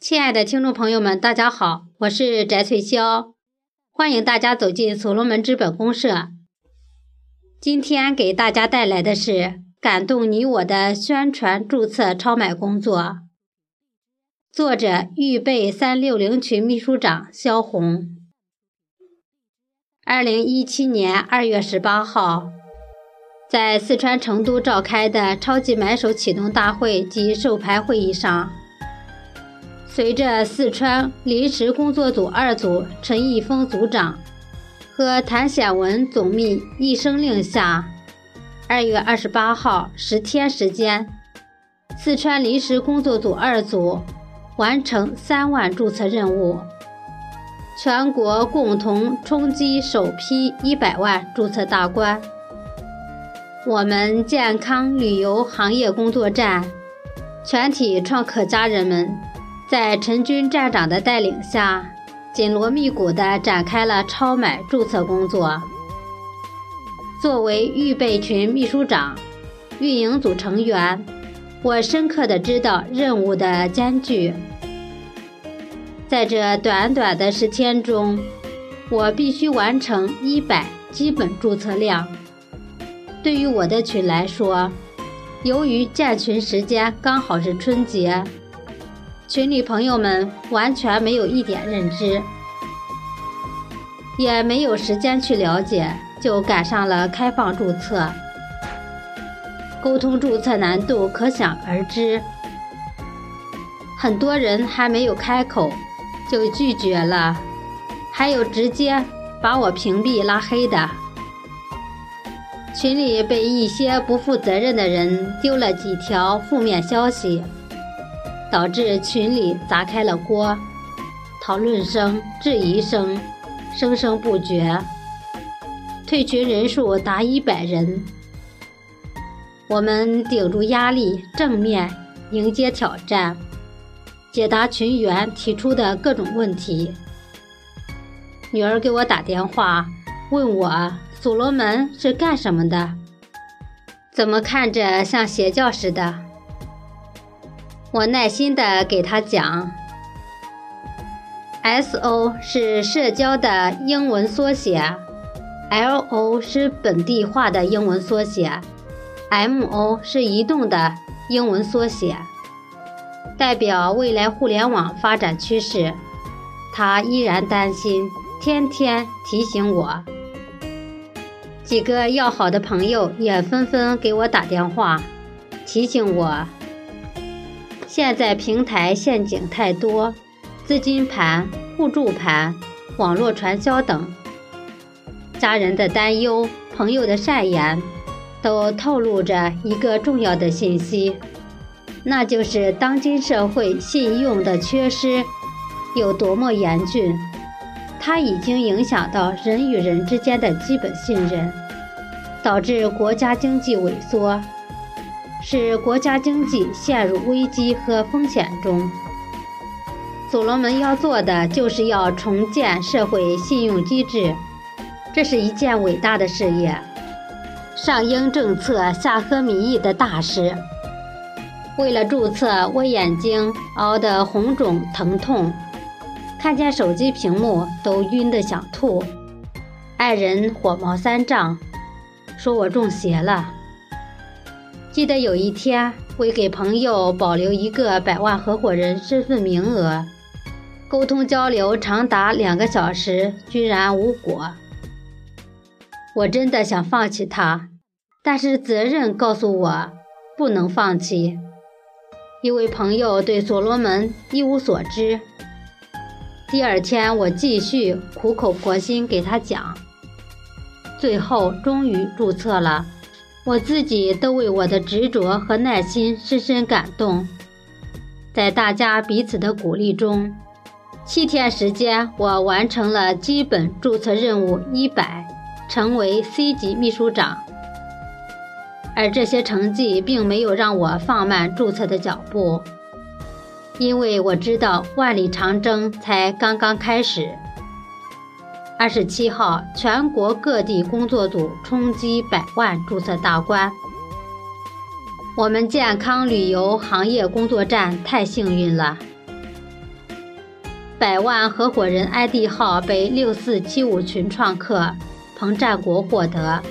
亲爱的听众朋友们，大家好，我是翟翠霄，欢迎大家走进所罗门资本公社。今天给大家带来的是感动你我的宣传注册超买工作。作者：预备三六零群秘书长肖红。二零一七年二月十八号，在四川成都召开的超级买手启动大会及授牌会议上。随着四川临时工作组二组陈义峰组长和谭显文总秘一声令下，二月二十八号十天时间，四川临时工作组二组完成三万注册任务，全国共同冲击首批一百万注册大关。我们健康旅游行业工作站全体创客家人们。在陈军站长的带领下，紧锣密鼓地展开了超买注册工作。作为预备群秘书长、运营组成员，我深刻地知道任务的艰巨。在这短短的十天中，我必须完成一百基本注册量。对于我的群来说，由于建群时间刚好是春节。群里朋友们完全没有一点认知，也没有时间去了解，就赶上了开放注册，沟通注册难度可想而知。很多人还没有开口就拒绝了，还有直接把我屏蔽拉黑的。群里被一些不负责任的人丢了几条负面消息。导致群里砸开了锅，讨论声、质疑声声声不绝，退群人数达一百人。我们顶住压力，正面迎接挑战，解答群员提出的各种问题。女儿给我打电话，问我所罗门是干什么的？怎么看着像邪教似的？我耐心地给他讲，S.O 是社交的英文缩写，L.O 是本地化的英文缩写，M.O 是移动的英文缩写，代表未来互联网发展趋势。他依然担心，天天提醒我。几个要好的朋友也纷纷给我打电话，提醒我。现在平台陷阱太多，资金盘、互助盘、网络传销等，家人的担忧、朋友的善言，都透露着一个重要的信息，那就是当今社会信用的缺失有多么严峻，它已经影响到人与人之间的基本信任，导致国家经济萎缩。使国家经济陷入危机和风险中。所罗门要做的就是要重建社会信用机制，这是一件伟大的事业，上应政策下合民意的大事。为了注册，我眼睛熬得红肿疼痛，看见手机屏幕都晕得想吐，爱人火冒三丈，说我中邪了。记得有一天，为给朋友保留一个百万合伙人身份名额，沟通交流长达两个小时，居然无果。我真的想放弃他，但是责任告诉我不能放弃。一位朋友对所罗门一无所知。第二天，我继续苦口婆心给他讲，最后终于注册了。我自己都为我的执着和耐心深深感动，在大家彼此的鼓励中，七天时间，我完成了基本注册任务一百，成为 C 级秘书长。而这些成绩并没有让我放慢注册的脚步，因为我知道万里长征才刚刚开始。二十七号，全国各地工作组冲击百万注册大关。我们健康旅游行业工作站太幸运了，百万合伙人 ID 号被六四七五群创客彭占国获得。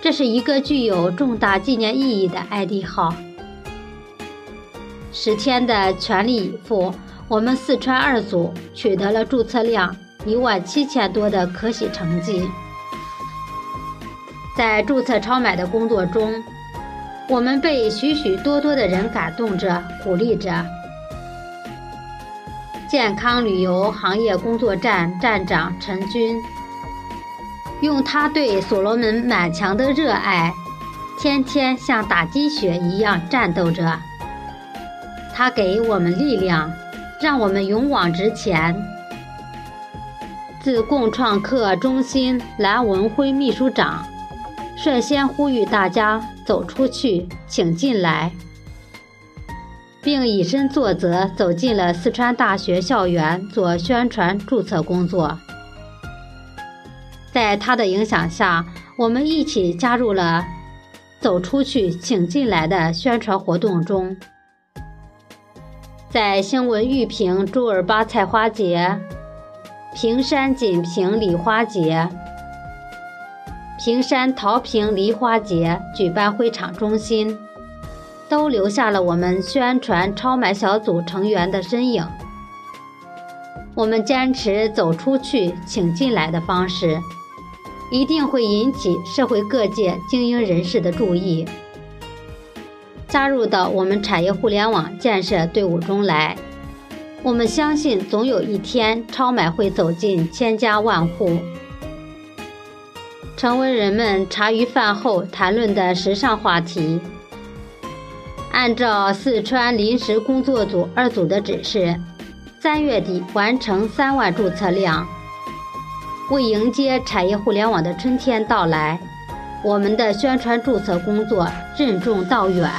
这是一个具有重大纪念意义的 ID 号。十天的全力以赴，我们四川二组取得了注册量一万七千多的可喜成绩。在注册超买的工作中，我们被许许多多的人感动着、鼓励着。健康旅游行业工作站站长陈军，用他对所罗门满墙的热爱，天天像打鸡血一样战斗着。他给我们力量，让我们勇往直前。自共创客中心蓝文辉秘书长。率先呼吁大家走出去，请进来，并以身作则，走进了四川大学校园做宣传注册工作。在他的影响下，我们一起加入了“走出去，请进来”的宣传活动中。在兴文玉屏朱尔巴菜花节、平山锦屏梨花节。平山桃坪梨花节举办会场中心，都留下了我们宣传超买小组成员的身影。我们坚持走出去，请进来的方式，一定会引起社会各界精英人士的注意，加入到我们产业互联网建设队伍中来。我们相信，总有一天，超买会走进千家万户。成为人们茶余饭后谈论的时尚话题。按照四川临时工作组二组的指示，三月底完成三万注册量。为迎接产业互联网的春天到来，我们的宣传注册工作任重道远。